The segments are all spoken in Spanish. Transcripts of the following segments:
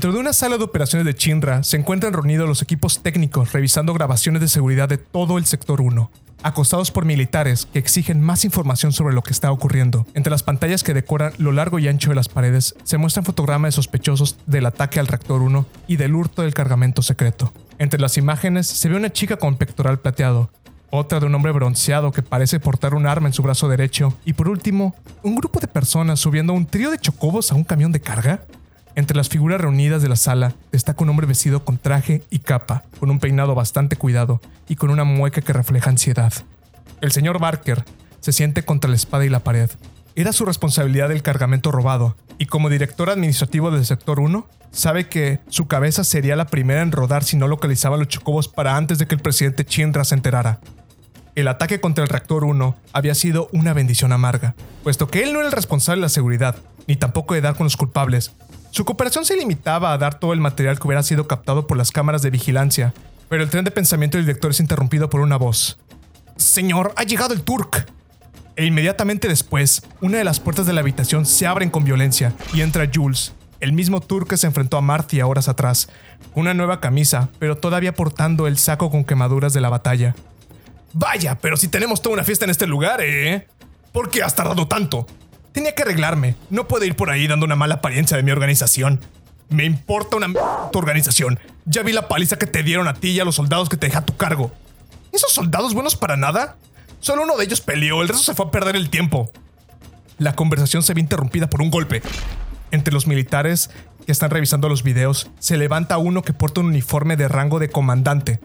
Dentro de una sala de operaciones de Chinra se encuentran reunidos los equipos técnicos revisando grabaciones de seguridad de todo el sector 1, acostados por militares que exigen más información sobre lo que está ocurriendo. Entre las pantallas que decoran lo largo y ancho de las paredes se muestran fotogramas de sospechosos del ataque al reactor 1 y del hurto del cargamento secreto. Entre las imágenes se ve una chica con pectoral plateado, otra de un hombre bronceado que parece portar un arma en su brazo derecho, y por último, un grupo de personas subiendo un trío de chocobos a un camión de carga. Entre las figuras reunidas de la sala destaca un hombre vestido con traje y capa, con un peinado bastante cuidado y con una mueca que refleja ansiedad. El señor Barker se siente contra la espada y la pared. Era su responsabilidad el cargamento robado, y como director administrativo del sector 1, sabe que su cabeza sería la primera en rodar si no localizaba los chocobos para antes de que el presidente Chinra se enterara. El ataque contra el reactor 1 había sido una bendición amarga, puesto que él no era el responsable de la seguridad, ni tampoco de dar con los culpables. Su cooperación se limitaba a dar todo el material que hubiera sido captado por las cámaras de vigilancia, pero el tren de pensamiento del director es interrumpido por una voz. Señor, ha llegado el Turk. E inmediatamente después, una de las puertas de la habitación se abren con violencia y entra Jules, el mismo Turk que se enfrentó a Marty horas atrás, una nueva camisa, pero todavía portando el saco con quemaduras de la batalla. Vaya, pero si tenemos toda una fiesta en este lugar, ¿eh? ¿Por qué has tardado tanto? Tenía que arreglarme. No puedo ir por ahí dando una mala apariencia de mi organización. Me importa una tu organización. Ya vi la paliza que te dieron a ti y a los soldados que te deja a tu cargo. ¿Esos soldados buenos para nada? Solo uno de ellos peleó, el resto se fue a perder el tiempo. La conversación se ve interrumpida por un golpe. Entre los militares que están revisando los videos, se levanta uno que porta un uniforme de rango de comandante.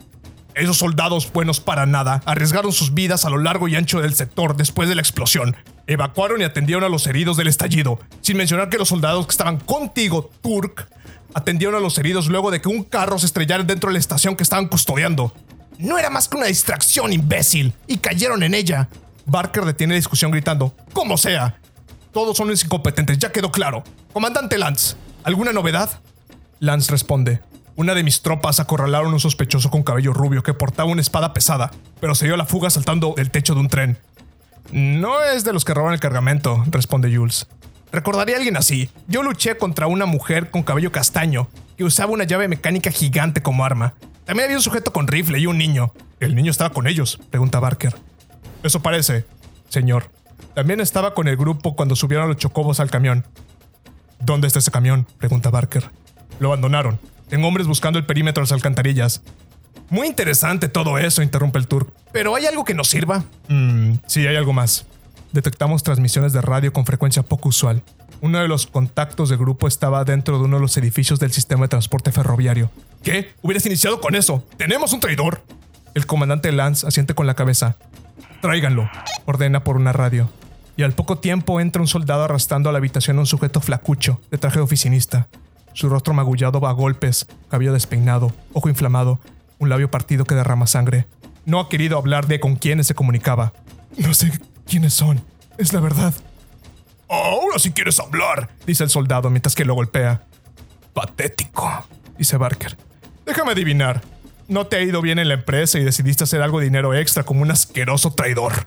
Esos soldados buenos para nada arriesgaron sus vidas a lo largo y ancho del sector después de la explosión. Evacuaron y atendieron a los heridos del estallido, sin mencionar que los soldados que estaban contigo, Turk, atendieron a los heridos luego de que un carro se estrellara dentro de la estación que estaban custodiando. No era más que una distracción, imbécil, y cayeron en ella. Barker detiene la discusión gritando, como sea. Todos son incompetentes, ya quedó claro. Comandante Lance, ¿alguna novedad? Lance responde, una de mis tropas acorralaron a un sospechoso con cabello rubio que portaba una espada pesada, pero se dio a la fuga saltando del techo de un tren. No es de los que roban el cargamento, responde Jules. Recordaría a alguien así. Yo luché contra una mujer con cabello castaño que usaba una llave mecánica gigante como arma. También había un sujeto con rifle y un niño. ¿El niño estaba con ellos? pregunta Barker. Eso parece, señor. También estaba con el grupo cuando subieron los chocobos al camión. ¿Dónde está ese camión? pregunta Barker. Lo abandonaron. Tengo hombres buscando el perímetro de las alcantarillas. Muy interesante todo eso, interrumpe el tour. ¿Pero hay algo que nos sirva? Mmm, sí, hay algo más. Detectamos transmisiones de radio con frecuencia poco usual. Uno de los contactos del grupo estaba dentro de uno de los edificios del sistema de transporte ferroviario. ¿Qué? Hubieras iniciado con eso. ¡Tenemos un traidor! El comandante Lance asiente con la cabeza. Tráiganlo, ordena por una radio. Y al poco tiempo entra un soldado arrastrando a la habitación a un sujeto flacucho, de traje de oficinista su rostro magullado a golpes, cabello despeinado, ojo inflamado, un labio partido que derrama sangre. No ha querido hablar de con quiénes se comunicaba. No sé quiénes son, es la verdad. Ahora sí quieres hablar, dice el soldado mientras que lo golpea. Patético, dice Barker. Déjame adivinar. No te ha ido bien en la empresa y decidiste hacer algo de dinero extra como un asqueroso traidor.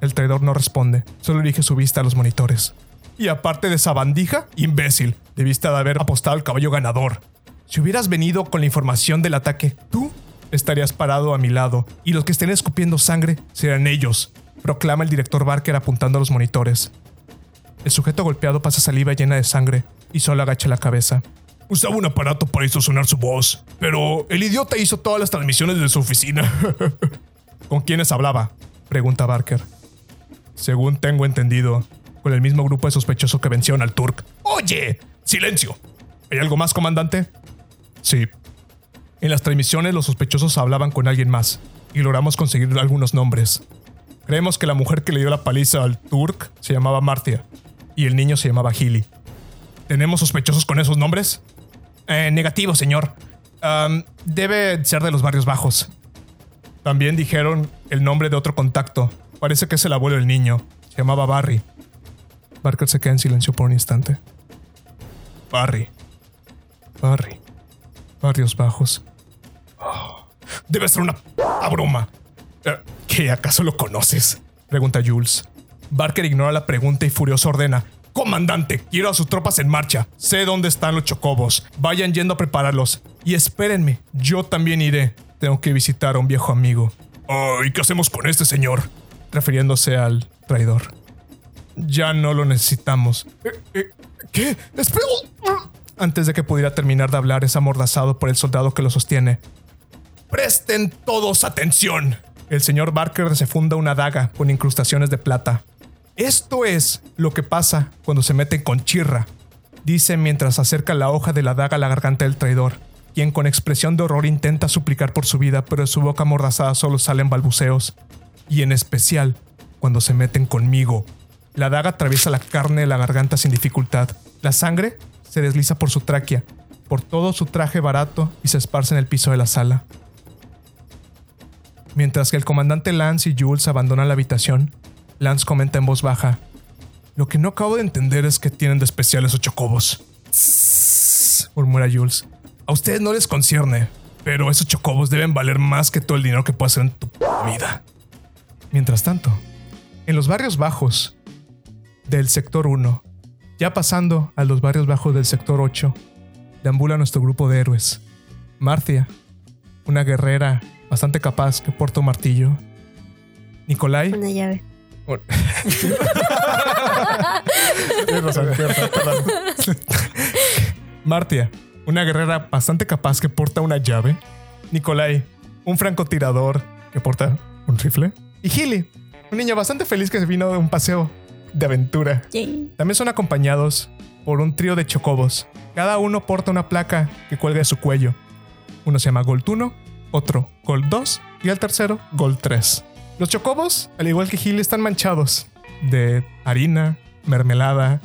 El traidor no responde, solo dirige su vista a los monitores. Y aparte de esa bandija, imbécil, debiste de haber apostado al caballo ganador. Si hubieras venido con la información del ataque, tú estarías parado a mi lado, y los que estén escupiendo sangre serán ellos, proclama el director Barker apuntando a los monitores. El sujeto golpeado pasa saliva llena de sangre y solo agacha la cabeza. Usaba un aparato para sonar su voz, pero el idiota hizo todas las transmisiones de su oficina. ¿Con quiénes hablaba? pregunta Barker. Según tengo entendido, con el mismo grupo de sospechosos que vencieron al Turk. ¡Oye! ¡Silencio! ¿Hay algo más, comandante? Sí. En las transmisiones los sospechosos hablaban con alguien más y logramos conseguir algunos nombres. Creemos que la mujer que le dio la paliza al Turk se llamaba Martia y el niño se llamaba Healy. ¿Tenemos sospechosos con esos nombres? Eh, negativo, señor. debe ser de los barrios bajos. También dijeron el nombre de otro contacto. Parece que es el abuelo del niño. Se llamaba Barry. Barker se queda en silencio por un instante. Barry. Barry. Barrios bajos. Oh, debe ser una broma. Eh, ¿Qué acaso lo conoces? Pregunta Jules. Barker ignora la pregunta y furioso ordena. Comandante, quiero a sus tropas en marcha. Sé dónde están los chocobos. Vayan yendo a prepararlos. Y espérenme, yo también iré. Tengo que visitar a un viejo amigo. Oh, ¿Y qué hacemos con este señor? Refiriéndose al traidor. Ya no lo necesitamos. Eh, eh, ¿Qué? Espera. Antes de que pudiera terminar de hablar, es amordazado por el soldado que lo sostiene. Presten todos atención. El señor Barker se funda una daga con incrustaciones de plata. Esto es lo que pasa cuando se meten con Chirra, dice mientras acerca la hoja de la daga a la garganta del traidor, quien con expresión de horror intenta suplicar por su vida, pero de su boca amordazada solo salen balbuceos. Y en especial, cuando se meten conmigo. La daga atraviesa la carne de la garganta sin dificultad. La sangre se desliza por su tráquea, por todo su traje barato y se esparce en el piso de la sala. Mientras que el comandante Lance y Jules abandonan la habitación, Lance comenta en voz baja: Lo que no acabo de entender es que tienen de especial esos chocobos. Tss, murmura Jules. A ustedes no les concierne, pero esos chocobos deben valer más que todo el dinero que puedas hacer en tu vida. Mientras tanto, en los barrios bajos del sector 1, ya pasando a los barrios bajos del sector 8, deambula nuestro grupo de héroes. Marcia, una guerrera bastante capaz que porta un martillo. Nicolai. Una llave. Martia, una guerrera bastante capaz que porta una llave. Nicolai, un francotirador que porta un rifle. Y Gilly, un niño bastante feliz que se vino de un paseo de aventura. Yay. También son acompañados por un trío de chocobos. Cada uno porta una placa que cuelga de su cuello. Uno se llama Gold 1, otro Gold 2 y el tercero Gold 3. Los chocobos, al igual que Gil, están manchados de harina, mermelada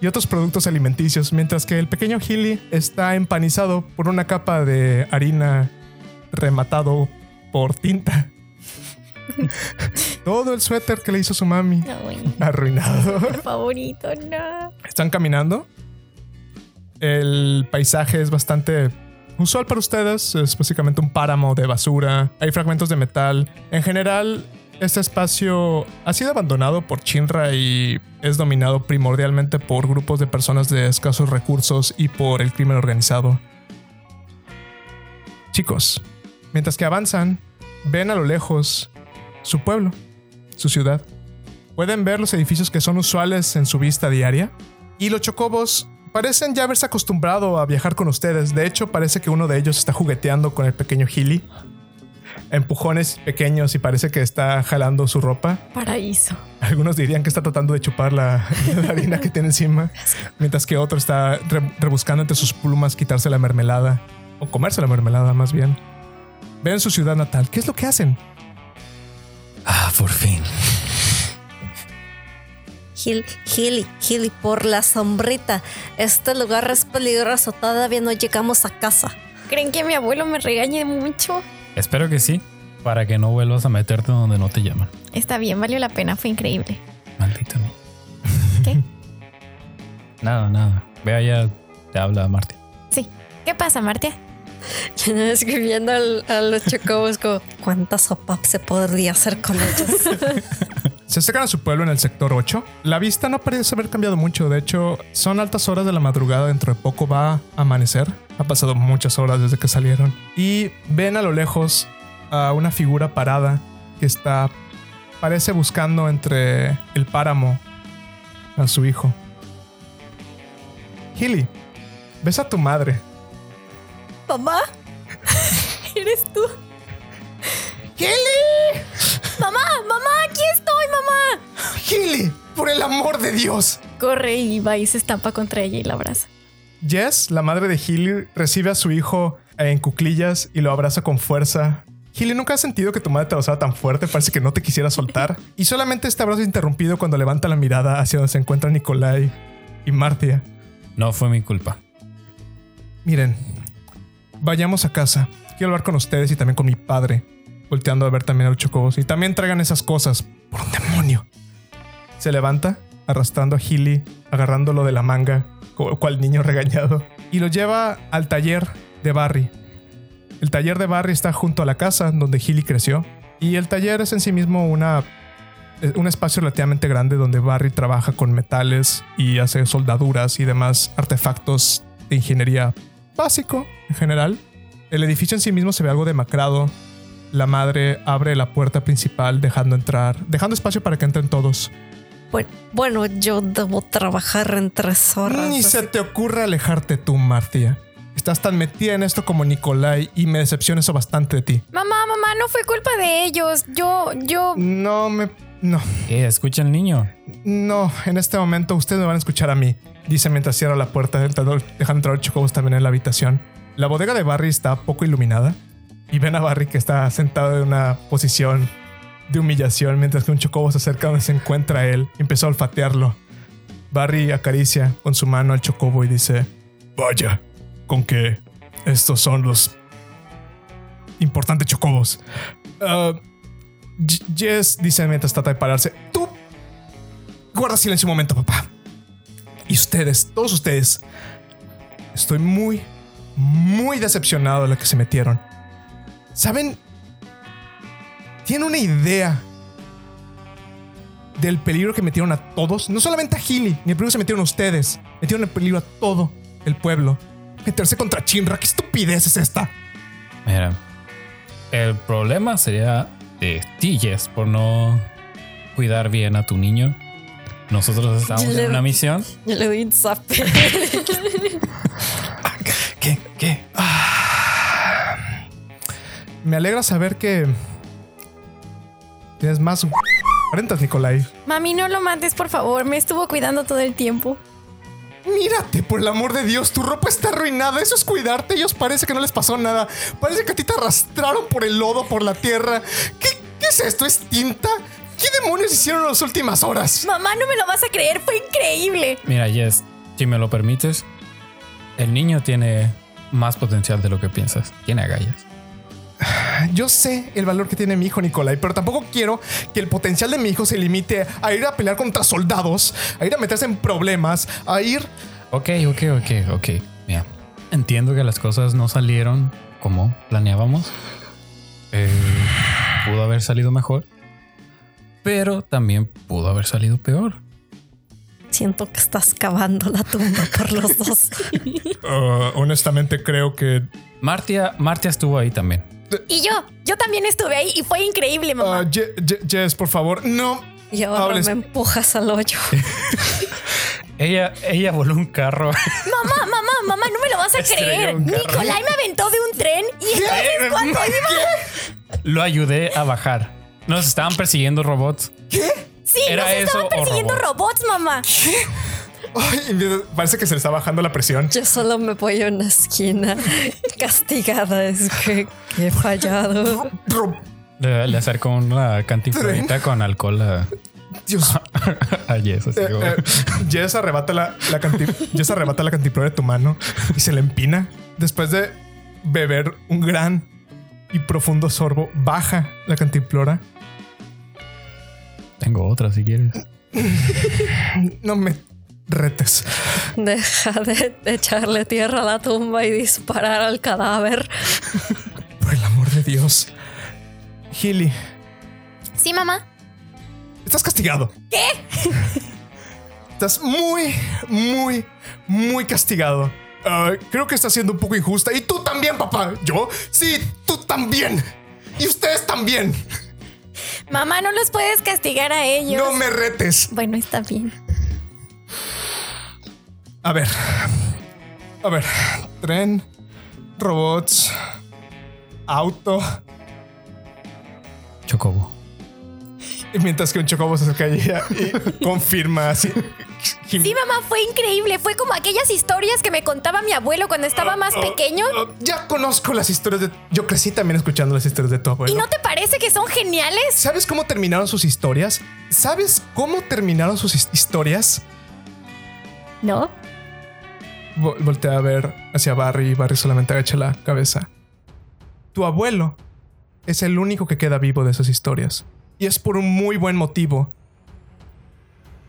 y otros productos alimenticios, mientras que el pequeño Gilly está empanizado por una capa de harina rematado por tinta. Todo el suéter que le hizo su mami Ay, arruinado. favorito, no. Están caminando. El paisaje es bastante usual para ustedes. Es básicamente un páramo de basura. Hay fragmentos de metal. En general, este espacio ha sido abandonado por Chinra y es dominado primordialmente por grupos de personas de escasos recursos y por el crimen organizado. Chicos, mientras que avanzan, ven a lo lejos su pueblo, su ciudad. Pueden ver los edificios que son usuales en su vista diaria. Y los chocobos parecen ya haberse acostumbrado a viajar con ustedes. De hecho, parece que uno de ellos está jugueteando con el pequeño Hilly. Empujones pequeños y parece que está jalando su ropa. Paraíso. Algunos dirían que está tratando de chupar la, la harina que tiene encima, mientras que otro está re- rebuscando entre sus plumas quitarse la mermelada, o comerse la mermelada más bien. Ven su ciudad natal. ¿Qué es lo que hacen? Ah, por fin. Gil, Gili, Gili, por la sombrita. Este lugar es peligroso. Todavía no llegamos a casa. ¿Creen que mi abuelo me regañe mucho? Espero que sí, para que no vuelvas a meterte donde no te llaman. Está bien, valió la pena, fue increíble. Maldito mí. ¿Qué? Nada, nada. Ve allá, te habla Martín. Sí. ¿Qué pasa, Martia? Escribiendo a los chocobos como ¿Cuánta sopa se podría hacer con ellos? Se acercan a su pueblo en el sector 8. La vista no parece haber cambiado mucho. De hecho, son altas horas de la madrugada. Dentro de poco va a amanecer. Ha pasado muchas horas desde que salieron. Y ven a lo lejos a una figura parada que está, parece buscando entre el páramo a su hijo. Hilly, ves a tu madre. ¿Mamá? ¿Eres tú? ¡Hilly! ¡Mamá! ¡Mamá! ¡Aquí estoy, mamá! ¡Hilly! ¡Por el amor de Dios! Corre y va y se estampa contra ella y la abraza. Jess, la madre de Hilly, recibe a su hijo en cuclillas y lo abraza con fuerza. Hilly, nunca has sentido que tu madre te abrazaba tan fuerte, parece que no te quisiera soltar. Y solamente este abrazo es interrumpido cuando levanta la mirada hacia donde se encuentran Nikolai y Martia. No fue mi culpa. Miren, vayamos a casa. Quiero hablar con ustedes y también con mi padre. Volteando a ver también a los chocobos. Y también traigan esas cosas. Por un demonio. Se levanta, arrastrando a Hilly, agarrándolo de la manga, cual niño regañado. Y lo lleva al taller de Barry. El taller de Barry está junto a la casa donde Hilly creció. Y el taller es en sí mismo una un espacio relativamente grande donde Barry trabaja con metales y hace soldaduras y demás artefactos de ingeniería básico en general. El edificio en sí mismo se ve algo demacrado. La madre abre la puerta principal dejando entrar, dejando espacio para que entren todos. Bueno, bueno, yo debo trabajar en tres horas. Ni se te ocurre alejarte tú, Martia. Estás tan metida en esto como Nicolai y me decepciona eso bastante de ti. Mamá, mamá, no fue culpa de ellos. Yo, yo. No me... No, ¿Qué? Escucha al niño. no, en este momento ustedes me van a escuchar a mí, dice mientras cierra la puerta, dejando entrar a Chocobos también en la habitación. La bodega de Barry está poco iluminada y ven a Barry que está sentado en una posición de humillación mientras que un chocobo se acerca donde se encuentra él y empezó a olfatearlo. Barry acaricia con su mano al chocobo y dice, vaya, con que estos son los importantes chocobos. J- Jess dice mientras trata de pararse, tú guarda silencio un momento, papá. Y ustedes, todos ustedes, estoy muy, muy decepcionado de lo que se metieron. ¿Saben? Tienen una idea del peligro que metieron a todos. No solamente a Healy, ni el peligro que se metieron a ustedes. Metieron en peligro a todo el pueblo. Meterse contra Chinra, ¿qué estupidez es esta? Mira, el problema sería de ti, Jess, por no cuidar bien a tu niño. Nosotros estamos Le- en una misión. Yo le doy un zape. ¿Qué? ¿Qué? Ah. Me alegra saber que tienes más rentas, Nicolai. Mami, no lo mates, por favor. Me estuvo cuidando todo el tiempo. Mírate, por el amor de Dios, tu ropa está arruinada. Eso es cuidarte. Ellos parece que no les pasó nada. Parece que a ti te arrastraron por el lodo, por la tierra. ¿Qué, qué es esto? ¿Es tinta? ¿Qué demonios hicieron en las últimas horas? Mamá, no me lo vas a creer. Fue increíble. Mira, Jess, si me lo permites, el niño tiene más potencial de lo que piensas. Tiene agallas. Yo sé el valor que tiene mi hijo Nicolai, pero tampoco quiero que el potencial de mi hijo se limite a ir a pelear contra soldados, a ir a meterse en problemas, a ir Ok, ok, ok, ok. Mira, entiendo que las cosas no salieron como planeábamos. Eh, pudo haber salido mejor, pero también pudo haber salido peor. Siento que estás cavando la tumba por los dos. Uh, honestamente creo que Martia, Martia estuvo ahí también. Y yo, yo también estuve ahí y fue increíble, mamá. uh, Ye- Jess, por favor, no. Y ahora hables. me empujas al hoyo. Ella, ella voló un carro. Mamá, mamá, mamá, no me lo vas a Estrelló creer. Nicolai me aventó de un tren y entonces cuando iba. Lo ayudé a bajar. Nos estaban persiguiendo robots. Sí, ¿Era nos estaban persiguiendo robots? robots, mamá. Ay, parece que se le está bajando la presión. Yo solo me voy a una esquina castigada. Es que, que he fallado. Le, le acerco una cantiflorita con alcohol a, Dios. a Jess. así Eh, eh, Jess arrebata la, la Jess arrebata la cantimplora de tu mano y se la empina. Después de beber un gran y profundo sorbo, baja la cantimplora. Tengo otra si quieres. No me retes. Deja de, echarle tierra a la tumba y disparar al cadáver. Por el amor de Dios. Healy, Sí, mamá. estás castigado. ¿Qué? Estás muy, muy, muy castigado. Ah, creo que estás siendo un poco injusta. Y tú también, papá. ¿Yo? Sí, tú también. Y ustedes también. Mamá, no los puedes castigar a ellos. No me retes. Bueno, está bien. A ver. A ver. Tren. Robots. Auto. Chocobo. Y mientras que un chocobo se acerca y confirma así. Sí, mamá, fue increíble. Fue como aquellas historias que me contaba mi abuelo cuando estaba más pequeño. Oh, ya conozco las historias de. Yo crecí también escuchando las historias de tu ¿Y abuelo. no te parece que son geniales? ¿Sabes cómo terminaron sus historias? ¿Sabes cómo terminaron sus his- historias? No. Vo- voltea a ver hacia Barry y Barry solamente agacha la cabeza. Tu abuelo es el único que queda vivo de esas historias. Y es por un muy buen motivo.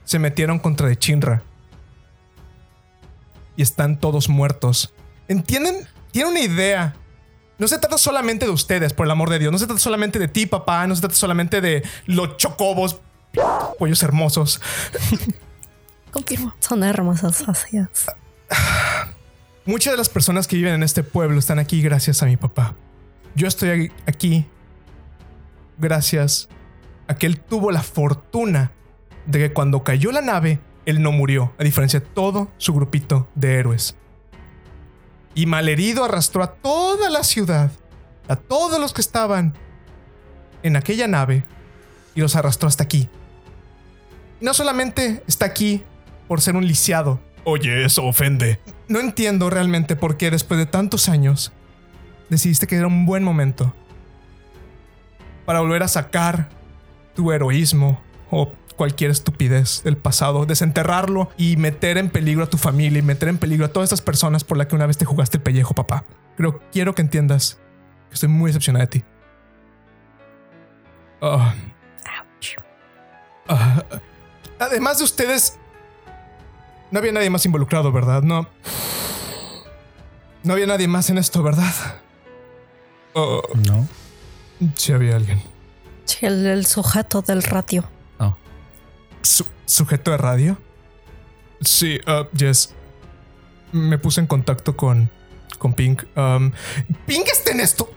Se metieron contra de Chinra. Y están todos muertos. ¿Entienden? Tiene una idea. No se trata solamente de ustedes, por el amor de Dios. No se trata solamente de ti, papá. No se trata solamente de los chocobos. pollos hermosos. Confirmo. Son hermosas vacías. Muchas de las personas que viven en este pueblo están aquí gracias a mi papá. Yo estoy aquí gracias a que él tuvo la fortuna de que cuando cayó la nave, él no murió, a diferencia de todo su grupito de héroes. Y malherido arrastró a toda la ciudad, a todos los que estaban en aquella nave, y los arrastró hasta aquí. no solamente está aquí por ser un lisiado. Oye, eso ofende. No entiendo realmente por qué después de tantos años decidiste que era un buen momento para volver a sacar tu heroísmo o cualquier estupidez del pasado, desenterrarlo y meter en peligro a tu familia y meter en peligro a todas estas personas por las que una vez te jugaste el pellejo, papá. Pero quiero que entiendas que estoy muy decepcionada de ti. Ah. además de ustedes, no había nadie más involucrado, ¿verdad? No. No había nadie más en esto, ¿verdad? Oh. no. Sí había alguien. Sí, el, sujeto del radio. ¿Sujeto de radio? Sí, uh, Jess. Me puse en contacto con, con Pink. Um, Pink está en esto.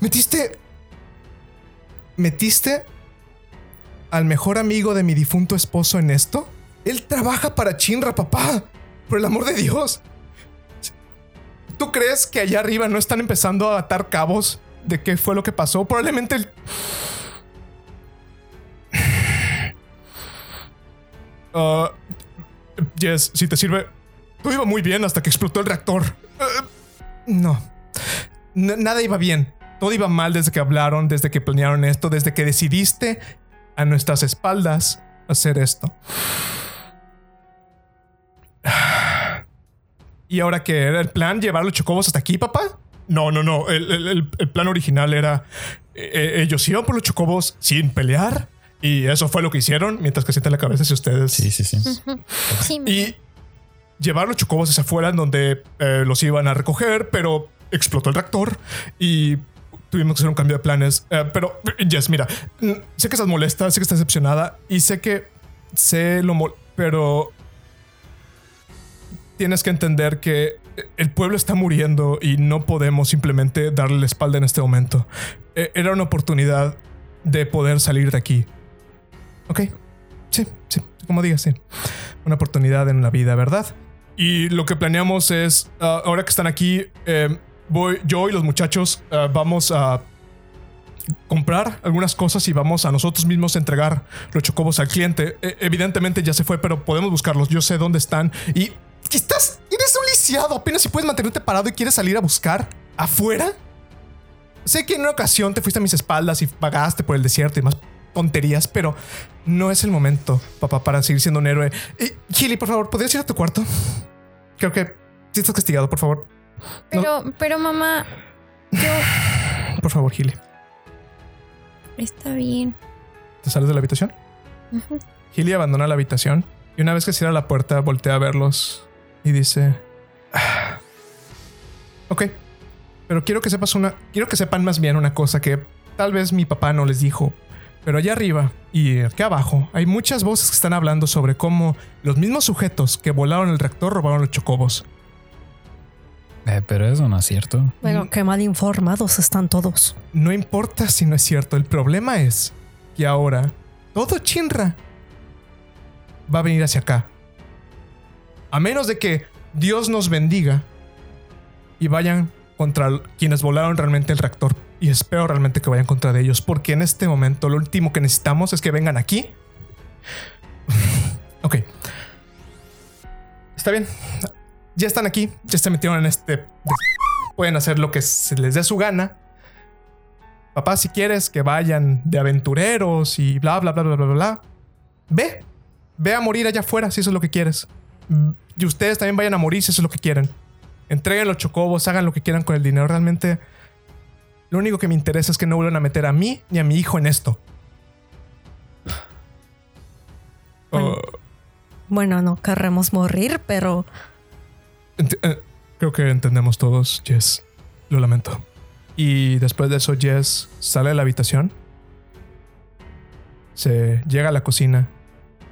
Metiste. Metiste al mejor amigo de mi difunto esposo en esto. Él trabaja para Chinra, papá. Por el amor de Dios. ¿Tú crees que allá arriba no están empezando a atar cabos de qué fue lo que pasó? Probablemente el... Uh, yes, si te sirve. Todo iba muy bien hasta que explotó el reactor. Uh, no. nada iba bien. Todo iba mal desde que hablaron, desde que planearon esto, desde que decidiste a nuestras espaldas hacer esto. ¿Y ahora qué? ¿Era el plan llevar los chocobos hasta aquí, papá? No, no, no. El, plan original era. Eh, ellos iban por los chocobos sin pelear. Y eso fue lo que hicieron mientras que sienten la cabeza hacia ustedes. Sí, sí, sí. sí y llevar los chocobos hacia afuera, en donde eh, los iban a recoger, pero explotó el reactor y tuvimos que hacer un cambio de planes. pero, Jess, mira, sé que estás molesta, sé que estás decepcionada y sé que sé lo mol pero tienes que entender que el pueblo está muriendo y no podemos simplemente darle la espalda en este momento. E, era una oportunidad de poder salir de aquí. Ok, sí, sí, como digas, sí. Una oportunidad en la vida, ¿verdad? Y lo que planeamos es, ah, ahora que están aquí, em, voy, yo y los muchachos ah, vamos a comprar algunas cosas y vamos a nosotros mismos entregar los chocobos al cliente. E, evidentemente ya se fue, pero podemos buscarlos. Yo sé dónde están y estás, eres un lisiado. Apenas si puedes mantenerte parado y quieres salir a buscar afuera. Sé que en una ocasión te fuiste a mis espaldas y pagaste por el desierto y más tonterías, pero no es el momento, papá, para seguir siendo un héroe. Gilly, por favor, ¿podrías ir a tu cuarto? Creo que si estás castigado, por favor. Pero, pero mamá, yo. Por favor, Gilly. Está bien. ¿Te sales de la habitación? Gilly abandona la habitación y una vez que cierra la puerta, voltea a verlos y dice, ah, ok, pero quiero que sepas una, quiero que sepan más bien una cosa que tal vez mi papá no les dijo, pero allá arriba y aquí abajo hay muchas voces que están hablando sobre cómo los mismos sujetos que volaron el reactor robaron los chocobos. Eh, pero eso no es cierto. Bueno, qué mal informados están todos. No importa si no es cierto, el problema es que ahora todo Chinra va a venir hacia acá a menos de que Dios nos bendiga y vayan contra quienes volaron realmente el reactor. Y espero realmente que vayan contra de ellos, porque en este momento lo último que necesitamos es que vengan aquí. ok. Está bien. Ya están aquí, ya se metieron en este... Pueden hacer lo que se les dé su gana. Papá, si quieres que vayan de aventureros y bla, bla, bla, bla, bla, bla, ve. Ve a morir allá afuera si eso es lo que quieres y ustedes también vayan a morir si eso es lo que quieren. Entreguen los chocobos, hagan lo que quieran con el dinero. Realmente, lo único que me interesa es que no vuelvan a meter a mí ni a mi hijo en esto. Bueno, no querremos morir, pero... Eh, creo que entendemos todos, Jess. Lo lamento. Y después de eso, Jess sale de la habitación. se llega a la cocina.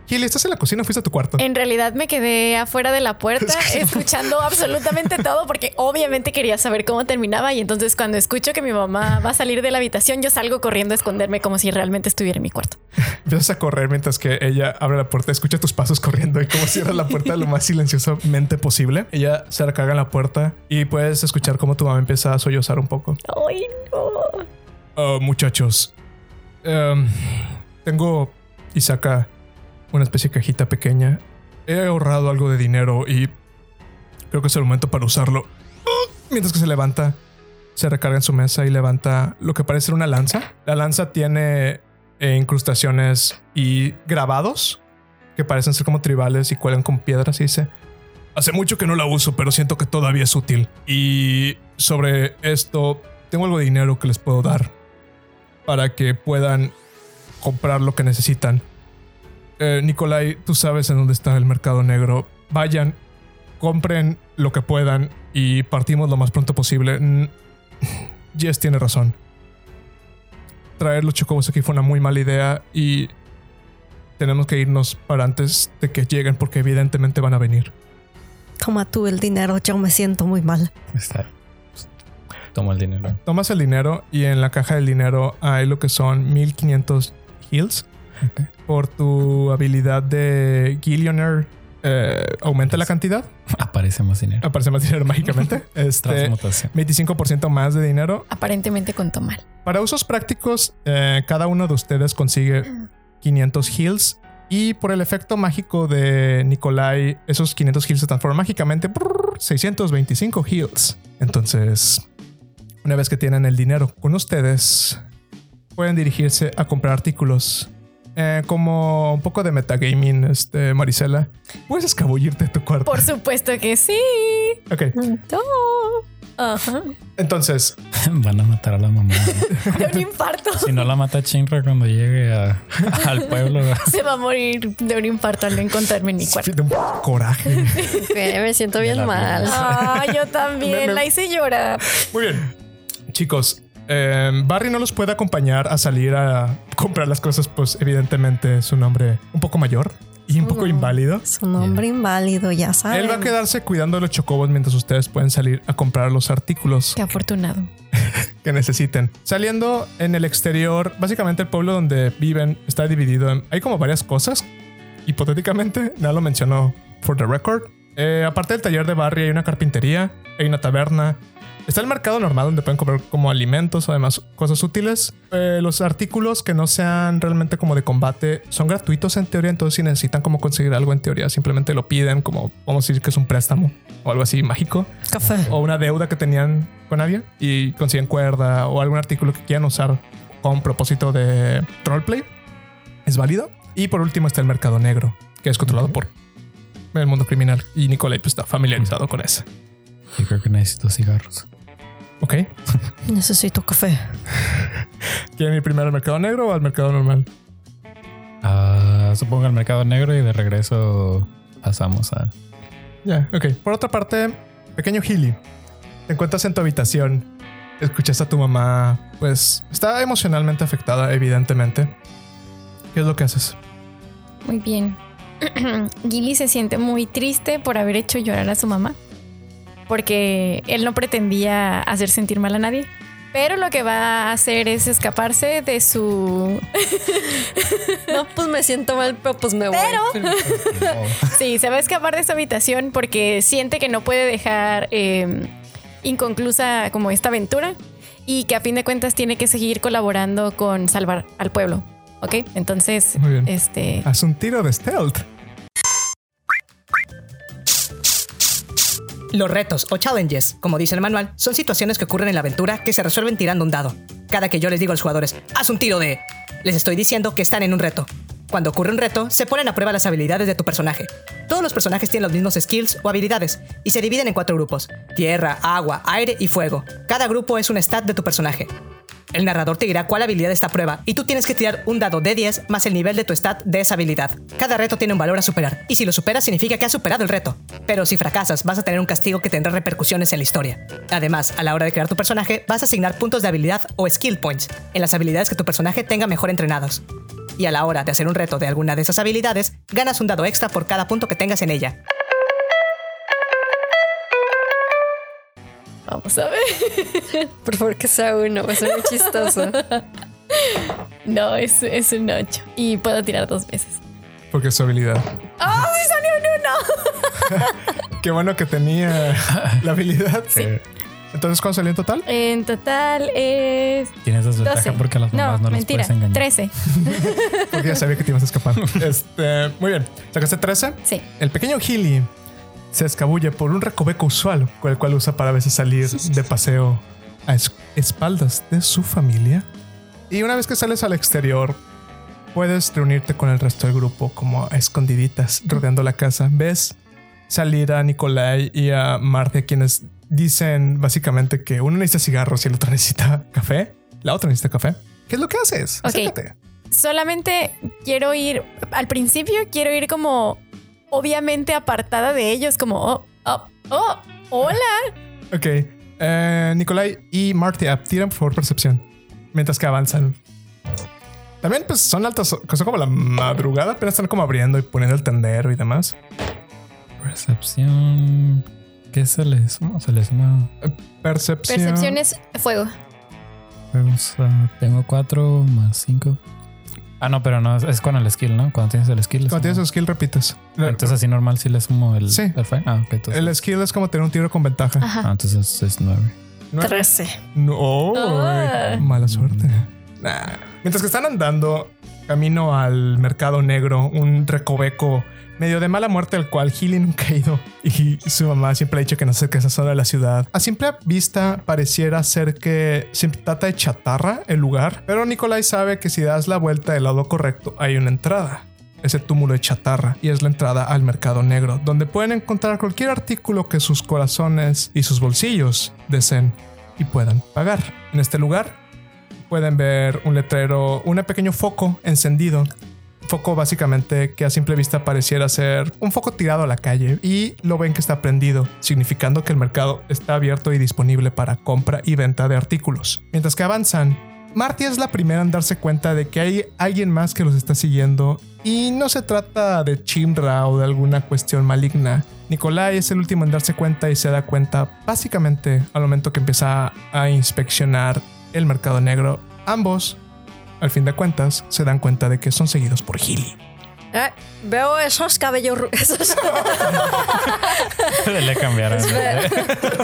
Gili, ¿estás en la cocina o fuiste a tu cuarto? En realidad me quedé afuera de la puerta escuchando absolutamente todo porque obviamente quería saber cómo terminaba y entonces cuando escucho que mi mamá va a salir de la habitación yo salgo corriendo a esconderme como si realmente estuviera en mi cuarto. Empiezas a correr mientras que ella abre la puerta, escucha tus pasos corriendo y como cierra la puerta lo más silenciosamente posible. Ella se recarga en la puerta y puedes escuchar cómo tu mamá empieza a sollozar un poco. Ay, no. Oh, muchachos, em, tengo y saca una especie de cajita pequeña. He ahorrado algo de dinero y creo que es el momento para usarlo. Oh, Mientras que se levanta, se recarga en su mesa y levanta lo que parece ser una lanza. La lanza tiene eh, incrustaciones y grabados que parecen ser como tribales y cuelgan con piedras y dice, hace mucho que no la uso, pero siento que todavía es útil. Y sobre esto, tengo algo de dinero que les puedo dar para que puedan comprar lo que necesitan. Eh, Nicolai, tú sabes en dónde está el mercado negro. Vayan, compren lo que puedan y partimos lo más pronto posible. Jess tiene razón. Traer los chocobos aquí fue una muy mala idea y tenemos que irnos para antes de que lleguen porque evidentemente van a venir. Toma tú el dinero, yo me siento muy mal. Está. Toma el dinero. Tomas el dinero y en la caja del dinero hay lo que son 1500 heals. Por tu habilidad de Gillionaire, eh, aumenta la cantidad. Aparece más dinero. Aparece más dinero mágicamente. Este, Transmutación. 25% más de dinero. Aparentemente contó mal. Para usos prácticos, eh, cada uno de ustedes consigue 500 heals. Y por el efecto mágico de Nikolai, esos 500 heals se transforman mágicamente por 625 heals. Entonces, una vez que tienen el dinero con ustedes, pueden dirigirse a comprar artículos. Eh, como un poco de metagaming, este, Marisela. Puedes escabullirte de tu cuarto. Por supuesto que sí. Ok, No. Ajá. entonces, Van a matar a la mamá. De un infarto. si no la mata Chinra cuando llegue a- al pueblo. Se va a morir de un infarto al no encontrarme en mi cuarto. de un coraje. Me siento bien mal. Ah, yo también. Me- me- La hice llorar. Muy bien. Chicos, eh, Barry no los puede acompañar a salir a comprar las cosas, pues evidentemente es un hombre un poco mayor y un poco Mm. inválido. Es un hombre inválido, ya saben. Él va a quedarse cuidando de los chocobos mientras ustedes pueden salir a comprar los artículos Qué afortunado. que necesiten. Saliendo en el exterior, básicamente el pueblo donde viven está dividido en... Hay como varias cosas. Hipotéticamente, nada lo mencionó for the record. Eh, aparte del taller de Barry hay una carpintería, hay una taberna. Está el mercado normal donde pueden comprar como alimentos o además cosas útiles. Eh, los artículos que no sean realmente como de combate son gratuitos en teoría, entonces si necesitan como conseguir algo en teoría simplemente lo piden como vamos a decir que es un préstamo o algo así mágico Café. o una deuda que tenían con alguien y consiguen cuerda o algún artículo que quieran usar con propósito de roleplay. Es válido. Y por último está el mercado negro, que es controlado por el mundo criminal. Y Nicolai pues, está familiarizado con ese. Yo creo que necesito cigarros. Ok. Necesito café. ¿Quieren ir primero al mercado negro o al mercado normal? Ah, supongo al mercado negro y de regreso pasamos a. Ya, ok. Por otra parte, pequeño Healy, te encuentras en tu habitación. Escuchas a tu mamá, pues está emocionalmente afectada, evidentemente. ¿Qué es lo que haces? Muy bien. Gilly se siente muy triste por haber hecho llorar a su mamá. Porque él no pretendía hacer sentir mal a nadie. Pero lo que va a hacer es escaparse de su. No, pues me siento mal, pero pues me voy. Sí, se va a escapar de su habitación porque siente que no puede dejar eh, inconclusa como esta aventura y que a fin de cuentas tiene que seguir colaborando con salvar al pueblo. ¿Ok? Entonces, Muy bien. este. Haz un tiro de stealth. Los retos o challenges, como dice el manual, son situaciones que ocurren en la aventura que se resuelven tirando un dado. Cada que yo les digo a los jugadores, haz un tiro de... Les estoy diciendo que están en un reto. Cuando ocurre un reto, se ponen a prueba las habilidades de tu personaje. Todos los personajes tienen los mismos skills o habilidades y se dividen en cuatro grupos. Tierra, agua, aire y fuego. Cada grupo es un stat de tu personaje. El narrador te dirá cuál habilidad está a prueba y tú tienes que tirar un dado de 10 más el nivel de tu stat de esa habilidad. Cada reto tiene un valor a superar y si lo superas significa que has superado el reto. Pero si fracasas vas a tener un castigo que tendrá repercusiones en la historia. Además, a la hora de crear tu personaje vas a asignar puntos de habilidad o skill points en las habilidades que tu personaje tenga mejor entrenados. Y a la hora de hacer un reto de alguna de esas habilidades, ganas un dado extra por cada punto que tengas en ella. Vamos a ver. Por favor, que sea uno, va a ser muy chistoso. No, es, es un 8. Y puedo tirar dos veces. Porque es su habilidad. ¡Oh, sí salió un 1! Qué bueno que tenía la habilidad. Eh, Entonces, ¿cuánto salió en total? En total es. Tienes desventaja 12. porque a las mamás no, las mentira. puedes engañar. 13. Porque ya sabía que te ibas a escapar. este, muy bien. ¿Sacaste 13? Sí. El pequeño Healy se escabulle por un recoveco usual, con el cual usa para a veces salir de paseo a es- espaldas de su familia. Y una vez que sales al exterior, puedes reunirte con el resto del grupo como a escondiditas rodeando la casa. Ves salir a Nicolai y a Marte, quienes dicen básicamente que uno necesita cigarros y el otro necesita café. La otra necesita café. ¿Qué es lo que haces? Ok. Acércate. Solamente quiero ir. Al principio quiero ir como. Obviamente apartada de ellos, como. Oh, oh, oh, hola. Ok. Eh, Nicolai y Marty, ah, tiran por favor percepción. Mientras que avanzan. También pues son altas, son como la madrugada, apenas están como abriendo y poniendo el tendero y demás. Percepción. ¿Qué se le suma? Se le suma. Percepción. Percepción es fuego. Ah, tengo cuatro más cinco. Ah, no, pero no, es- con el skill, ¿no? Cuando tienes el skill. Cuando tienes su skill repites. Entonces así normal sí le sumo el, Sí. el. Ah, ok. Entonces, el skill es como tener un tiro con ventaja. Ajá. ah, entonces es nueve. Nueve. 13. No, oh, Ah. mala suerte. Nah. Mientras que están andando camino al mercado negro, un recoveco medio de mala muerte al cual Healy nunca ha ido y su mamá siempre ha dicho que no se esa zona de la ciudad. A simple vista pareciera ser que se trata de chatarra el lugar, pero Nikolai sabe que si das la vuelta del lado correcto hay una entrada. Ese túmulo de chatarra y es la entrada al mercado negro, donde pueden encontrar cualquier artículo que sus corazones y sus bolsillos deseen y puedan pagar. En este lugar pueden ver un letrero, un pequeño foco encendido. Foco básicamente que a simple vista pareciera ser un foco tirado a la calle y lo ven que está prendido, significando que el mercado está abierto y disponible para compra y venta de artículos. Mientras que avanzan, Marty es la primera en darse cuenta de que hay alguien más que los está siguiendo y no se trata de Chimra o de alguna cuestión maligna. Nikolai es el último en darse cuenta y se da cuenta básicamente al momento que empieza a inspeccionar el mercado negro. Ambos, al fin de cuentas, se dan cuenta de que son seguidos por Healy. Eh, veo esos cabellos. Esos... le cambiaron. Espera,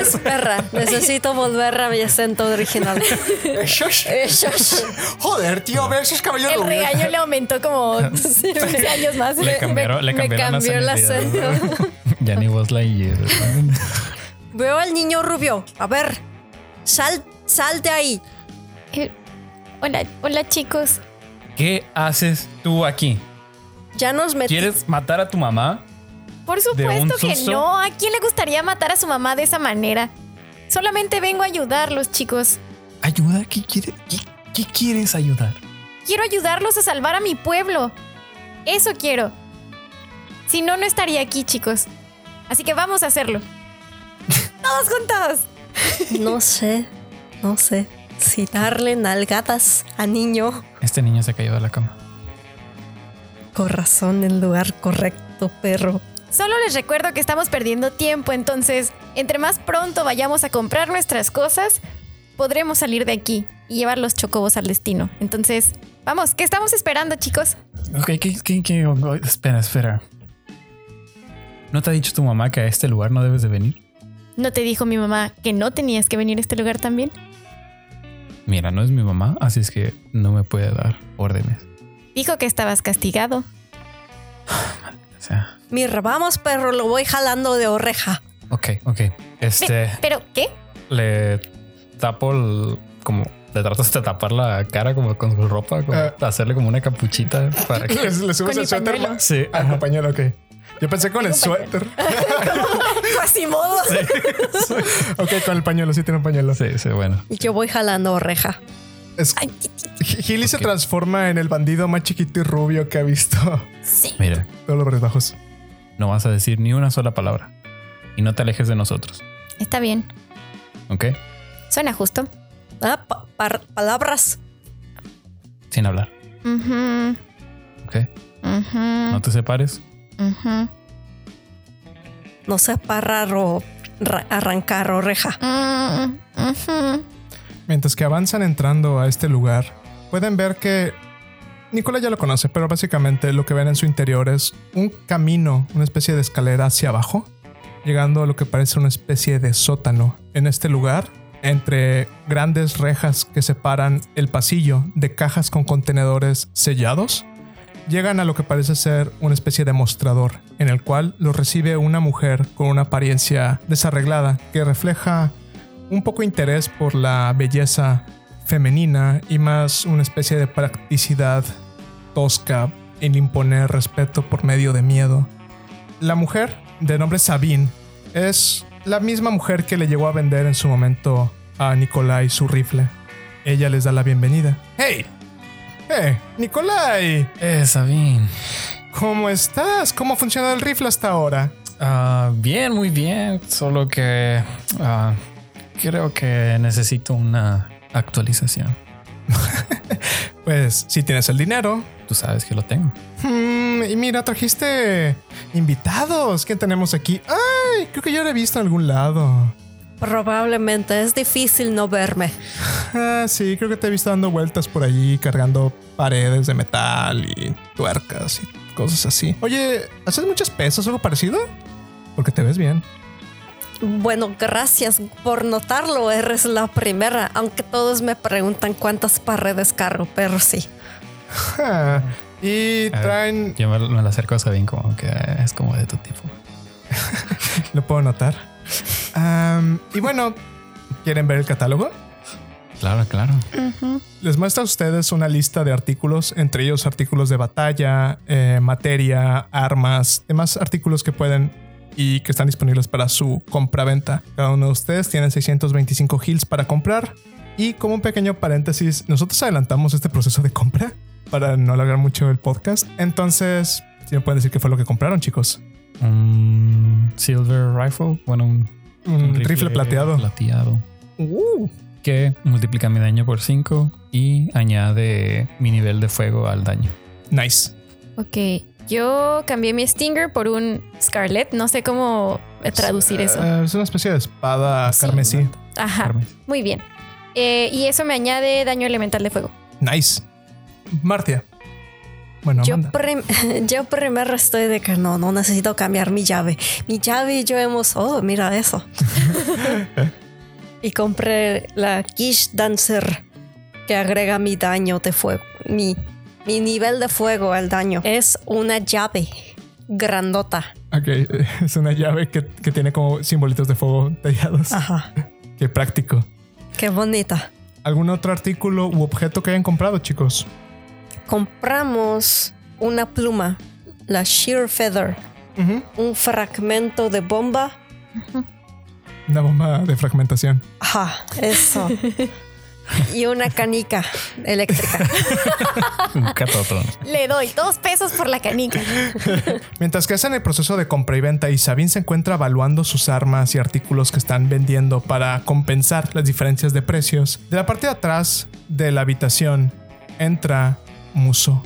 espera, necesito volver a mi acento original. Esos. Joder, tío, ve esos cabellos El regaño le aumentó como 15 años más. Le cambiaron, le me cambiaron cambió el acento. Ya ni Buzz Lightyear. Veo al niño rubio. A ver, sal, sal de ahí. Eh, Hola, hola chicos. ¿Qué haces tú aquí? Ya nos metimos. ¿Quieres matar a tu mamá? Por supuesto que no. ¿A quién le gustaría matar a su mamá de esa manera? Solamente vengo a ayudarlos, chicos. ¿Ayuda? ¿Qué quieres? ¿Qué, qué quieres ayudar? Quiero ayudarlos a salvar a mi pueblo. Eso quiero. Si no, no estaría aquí, chicos. Así que vamos a hacerlo. Todos juntos. No sé, no sé si darle nalgadas a niño. Este niño se cayó de la cama. Corazón en lugar correcto, perro. Solo les recuerdo que estamos perdiendo tiempo, entonces, entre más pronto vayamos a comprar nuestras cosas, podremos salir de aquí y llevar los chocobos al destino. Entonces, vamos, ¿qué estamos esperando, chicos? Ok, ¿qué, qué, qué? Oh, Espera, espera. ¿No te ha dicho tu mamá que a este lugar no debes de venir? ¿No te dijo mi mamá que no tenías que venir a este lugar también? Mira, no es mi mamá, así es que no me puede dar órdenes. Dijo que estabas castigado. O sea, Mira, vamos, perro, lo voy jalando de oreja. ok, ok. Este, ¿Pero qué? le tapo el, como, le tratas de tapar la cara como con su ropa, como Ah. hacerle como una capuchita para que... Le, le subes Con el mi suéter. Sí, Ah, con pañuelo, ok. Yo pensé con el suéter. Quasimodo. ok, con el pañuelo, sí tiene un pañuelo. Sí, sí, bueno. Y yo voy jalando oreja. Es, Ay, Healy se transforma en el bandido más chiquito y rubio que ha visto sí. Mira, todos los bajos. no vas a decir ni una sola palabra. Y no te alejes de nosotros, Está bien. ¿ok? Suena justo. Ah, pa- palabras. Sin hablar. Ujú. Ok. No te separes. No separar o ra- arrancar o reja. Mientras que avanzan entrando a este lugar, pueden ver que Nicola ya lo conoce, pero básicamente lo que ven en su interior es un camino, una especie de escalera hacia abajo, llegando a lo que parece una especie de sótano. En este lugar, entre grandes rejas que separan el pasillo de cajas con contenedores sellados, llegan a lo que parece ser una especie de mostrador, en el cual los recibe una mujer con una apariencia desarreglada que refleja un poco interés por la belleza femenina y más una especie de practicidad tosca en imponer respeto por medio de miedo. La mujer, de nombre Sabine, es la misma mujer que le llegó a vender en su momento a Nikolai su rifle. Ella les da la bienvenida. ¡Hey! ¡Eh! ¡Nikolai! Eh, Sabine. ¿Cómo estás? ¿Cómo ha funcionado el rifle hasta ahora? Ah, bien, muy bien. Solo que ah, creo que necesito una actualización. Pues si tienes el dinero. Tú sabes que lo tengo. Hmm, y mira, trajiste invitados. ¿Quién tenemos aquí? ¡Ay! Creo que yo lo he visto en algún lado. Probablemente es difícil no verme. Ah, sí, creo que te he visto dando vueltas por allí, cargando paredes de metal y tuercas y cosas así. Oye, ¿haces muchas pesas o algo parecido? Porque te ves bien. Bueno, gracias por notarlo. Eres la primera, aunque todos me preguntan cuántas paredes cargo, pero sí. Ah, y traen... Yo me, me lo acerco a Sabine como que es como de tu tipo. Lo puedo notar. Y bueno, ¿quieren ver el catálogo? Claro, claro. Les muestra a ustedes una lista de artículos, entre ellos artículos de batalla, eh, materia, armas, demás artículos que pueden y que están disponibles para su compra-venta. Cada uno de ustedes tiene 625 hills para comprar. Y como un pequeño paréntesis, nosotros adelantamos este proceso de compra para no alargar mucho el podcast. Entonces, si me pueden decir qué fue lo que compraron, chicos. Un silver rifle. Bueno, un, Un rifle plateado. Plateado. Uh, Que multiplica mi daño por 5 y añade mi nivel de fuego al daño. nice. Ok. Yo cambié mi Stinger por un Scarlet. No sé cómo traducir eso. Eh, es una especie de espada Sí. carmesí. Ajá. Muy bien. Eh, y eso me añade daño elemental de fuego. Nice. Martia. Bueno, Yo, prim- yo primero estoy de que no, no necesito cambiar mi llave. Mi llave y yo hemos. Oh, mira eso. y compré la Kish Dancer que agrega mi daño de fuego. Mi, mi nivel de fuego al daño. Es una llave grandota. Ok, es una llave que, que tiene como simbolitos de fuego tallados. Ajá. Qué práctico. Qué bonita. ¿Algún otro artículo u objeto que hayan comprado, chicos? Compramos una pluma, la Sheer Feather, un fragmento de bomba. Una bomba de fragmentación. Ajá, eso. y una canica eléctrica. Un catotón. Le doy dos pesos por la canica. Mientras que hacen el proceso de compra y venta y Sabine se encuentra evaluando sus armas y artículos que están vendiendo para compensar las diferencias de precios, de la parte de atrás de la habitación entra Muso.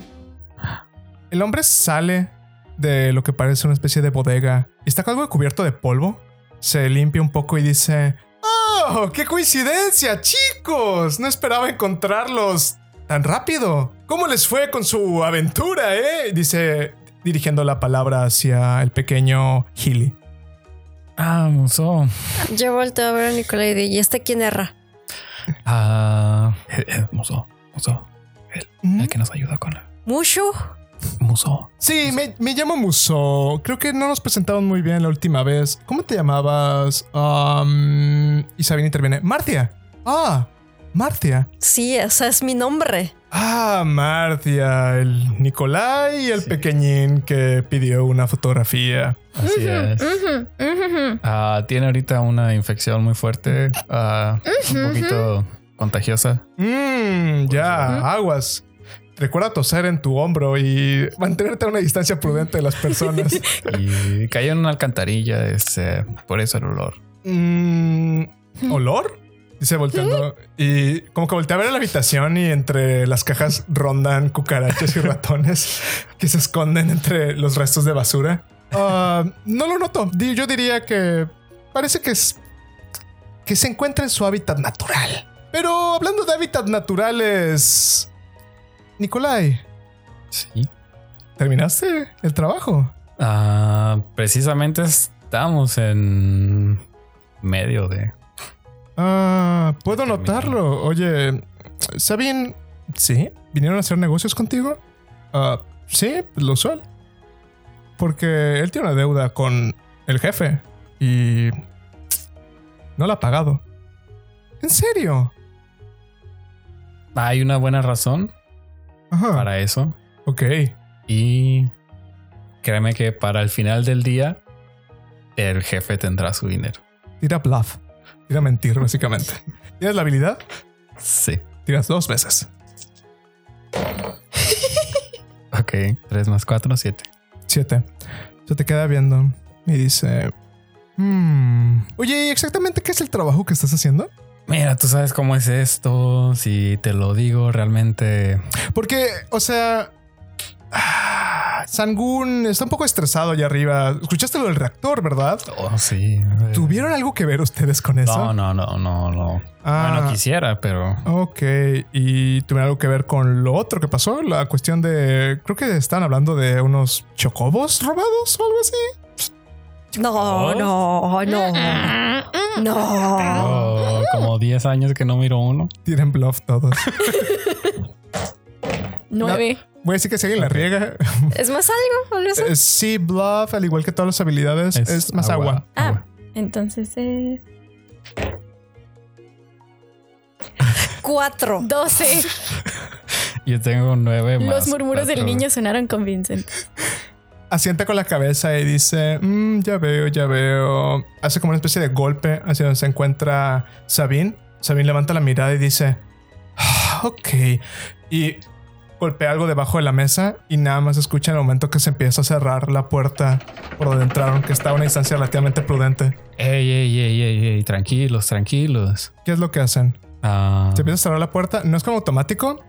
El hombre sale de lo que parece una especie de bodega y está algo cubierto de polvo. Se limpia un poco y dice: ¡Oh, qué coincidencia, chicos! No esperaba encontrarlos tan rápido. ¿Cómo les fue con su aventura, eh? Dice, dirigiendo la palabra hacia el pequeño Healy. Ah, Muso. Yo volteo a ver a Nicolai y ¿y este quién era? Ah, eh, Muso. Muso. ¿Mm? El que nos ayuda con la. ¿Mushu? Muso. Sí, me, me llamo Muso. Creo que no nos presentaron muy bien la última vez. ¿Cómo te llamabas? Um, y Sabine interviene. Martia. Ah, Martia. Sí, ese es mi nombre. Ah, Martia. El Nicolai y el pequeñín que pidió una fotografía. Así es. Ah, tiene ahorita una infección muy fuerte. ah, un poquito contagiosa. Mmm, ya, aguas. Recuerda toser en tu hombro y mantenerte a una distancia prudente de las personas. Y cayó en una alcantarilla. Es, eh, por eso el olor. Mm, ¿Olor? Dice volteando y como que voltea a ver a la habitación y entre las cajas rondan cucarachas y ratones que se esconden entre los restos de basura. Ah, no lo noto. Yo diría que parece que es que se encuentra en su hábitat natural. Pero hablando de hábitat naturales, Nicolai, Sí. ¿terminaste el trabajo? Ah, precisamente estamos en medio de. Ah, puedo notarlo. Oye, Sabine, ¿sí? ¿Vinieron a hacer negocios contigo? Ah, sí, lo usual. Porque él tiene una deuda con el jefe y no la ha pagado. ¿En serio? Hay una buena razón Ajá. para eso. Ok. Y créeme que para el final del día, el jefe tendrá su dinero. Tira bluff. Tira mentir, básicamente. ¿Tienes la habilidad? Sí. Tiras dos veces. Ok. 3 más 4, 7. Siete. Se te queda viendo y dice... "Hmm, Oye, ¿y exactamente qué es el trabajo que estás haciendo? Mira, tú sabes cómo es esto. Si te lo digo, realmente. Porque, o sea... ah, Sangun está un poco estresado allá arriba. Escuchaste lo del reactor, ¿verdad? Oh, sí. ¿Tuvieron algo que ver ustedes con eso? No, no, no, no, no. Ah. Bueno, quisiera, pero. Ok, y tuvieron algo que ver con lo otro que pasó, la cuestión de... Creo que están hablando de unos chocobos robados o algo así. No, no, no. No. Oh, como 10 años que no miro uno. Tienen bluff todos. Nueve. Voy a decir que si alguien la riega. ¿Es más algo? ¿Algo así? eh, sí, bluff, al igual que todas las habilidades, es, más agua. Ah, entonces es Cuatro. doce. Yo tengo 9 más. Los murmuros del niño sonaron convincentes. Asienta con la cabeza y dice, "Mm, ya veo, ya veo. Hace como una especie de golpe hacia donde se encuentra Sabine. Sabine levanta la mirada y dice, "Ah, ok. Y golpea algo debajo de la mesa y nada más escucha en el momento que se empieza a cerrar la puerta por donde entraron, que está a una distancia relativamente prudente. Ey, ey, ey, ey, ey, tranquilos, tranquilos. ¿Qué es lo que hacen? Ah, Se empieza a cerrar la puerta. No es como automático.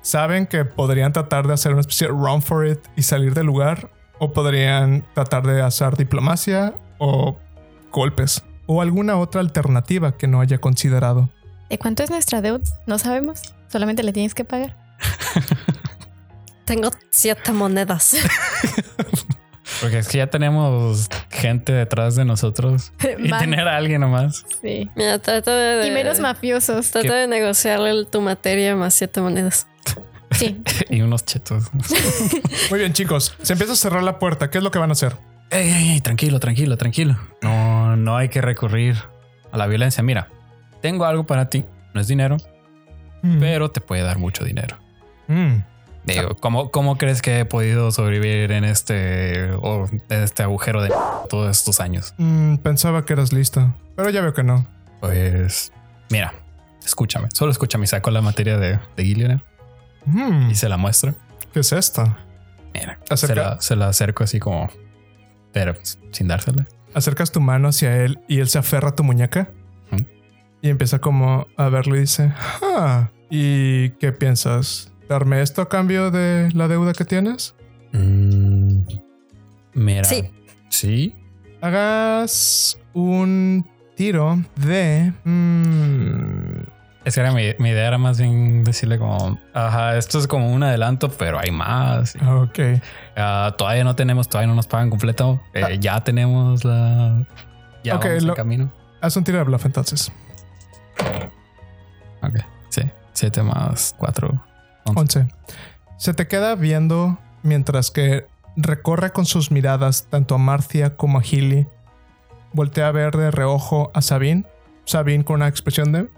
Saben que podrían tratar de hacer una especie de run for it y salir del lugar. O podrían tratar de hacer diplomacia o golpes. O alguna otra alternativa que no haya considerado. ¿De cuánto es nuestra deuda? No sabemos. Solamente le tienes que pagar. Tengo siete monedas. porque es que ya tenemos gente detrás de nosotros. Y Van- tener a alguien nomás. Sí. Mira, trata de. Y menos mafiosos. Trata de negociarle tu materia más siete monedas. Sí. y unos chetos. Muy bien, chicos. Se empieza a cerrar la puerta. ¿Qué es lo que van a hacer? Ey, ey, ey, tranquilo, tranquilo, tranquilo. No, no hay que recurrir a la violencia. Mira, tengo algo para ti. No es dinero, Mm. pero te puede dar mucho dinero. Mm. Digo, ¿cómo, ¿cómo crees que he podido sobrevivir en este, o en este agujero de todos estos años? Mm, pensaba que eras listo. Pero ya veo que no. Pues, mira, escúchame. Solo escúchame. Saco la materia de, de Gillianer Mm, y se la muestro. ¿Qué es esto? Mira, Acerca- se la, se la acerco así como, pero sin dársela. Acercas tu mano hacia él y él se aferra a tu muñeca. Mm. Y empieza como a verlo y dice, ah, ¿y qué piensas? ¿Darme esto a cambio de la deuda que tienes? Mm, mira. Sí. Sí. Hagas un tiro de... mm, Es que era mi, mi idea era más bien decirle como, ajá, esto es como un adelanto, pero hay más. Ok. ah, todavía no tenemos, todavía no nos pagan completo. Eh, Ah. Ya tenemos la... Ya Ok, vamos en camino. Haz un tiro de bluff entonces. Ok, sí. Siete más cuatro. 11. Se te queda viendo mientras que recorre con sus miradas tanto a Marcia como a Hilly. Voltea a ver de reojo a Sabine. Sabine con una expresión de...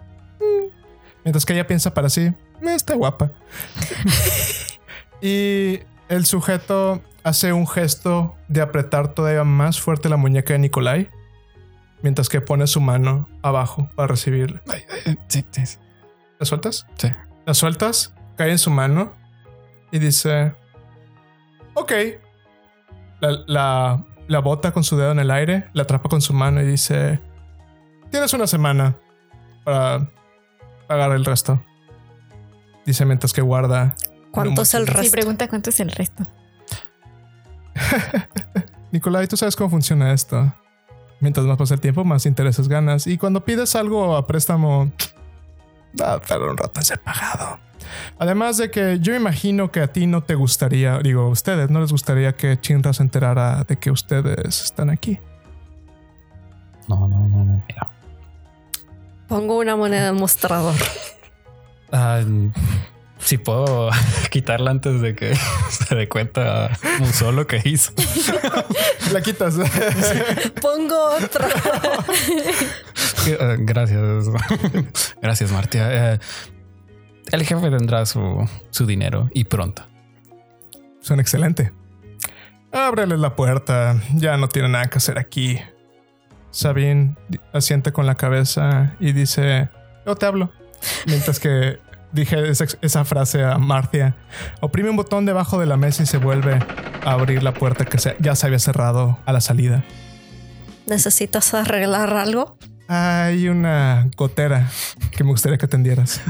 Mientras que ella piensa para sí, "Eh, está guapa. y el sujeto hace un gesto de apretar todavía más fuerte la muñeca de Nikolai. Mientras que pone su mano abajo para recibirla. Sí. ¿La sueltas? Sí. La sueltas, cae en su mano y dice: Ok. La, la, la bota con su dedo en el aire, la atrapa con su mano y dice: Tienes una semana. para pagar el resto. Dice mientras que guarda. ¿Cuánto es el Sí, resto? pregunta cuánto es el resto. Nicolai, tú sabes cómo funciona esto. Mientras más pasa el tiempo, más intereses ganas. Y cuando pides algo a préstamo, va a tardar un rato en ser pagado. Además de que yo imagino que a ti no te gustaría, digo, a ustedes no les gustaría que Chinra se enterara de que ustedes están aquí. No, no, no, no. Mira. Pongo una moneda en mostrador. Ah, si puedo quitarla antes de que se dé cuenta usó lo que hizo. La quitas. Pongo otra. Eh, gracias. Gracias, Martia. Eh, el jefe tendrá su, su dinero y pronto. Suena excelente. Ábrele la puerta. Ya no tiene nada que hacer aquí. Sabine asiente con la cabeza y dice: Yo te hablo. Mientras que dije esa, esa frase a Marcia, oprime un botón debajo de la mesa y se vuelve a abrir la puerta que se- ya se había cerrado a la salida. ¿Necesitas arreglar algo? Hay una gotera que me gustaría que atendieras.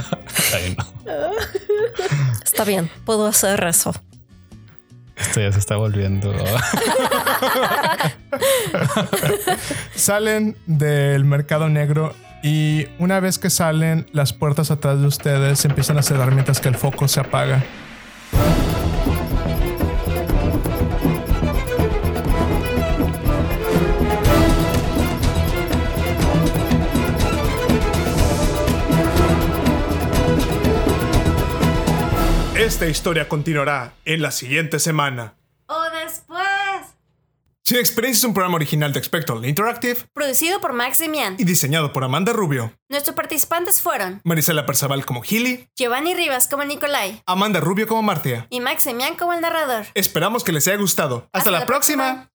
Está bien, puedo hacer eso. Esto ya se está volviendo. Salen del mercado negro y una vez que salen, las puertas atrás de ustedes se empiezan a cerrar mientras que el foco se apaga. Esta historia continuará en la siguiente semana. O después. Sin Experiencia es un programa original de Spectral Interactive Producido por Max Demian. y diseñado por Amanda Rubio, Nuestros participantes fueron Marisela Perzaval como Healy, Giovanni Rivas como Nicolai Amanda Rubio como Martia. y Max Demian como el narrador. Esperamos que les haya gustado. Hasta, Hasta la, la próxima. próxima.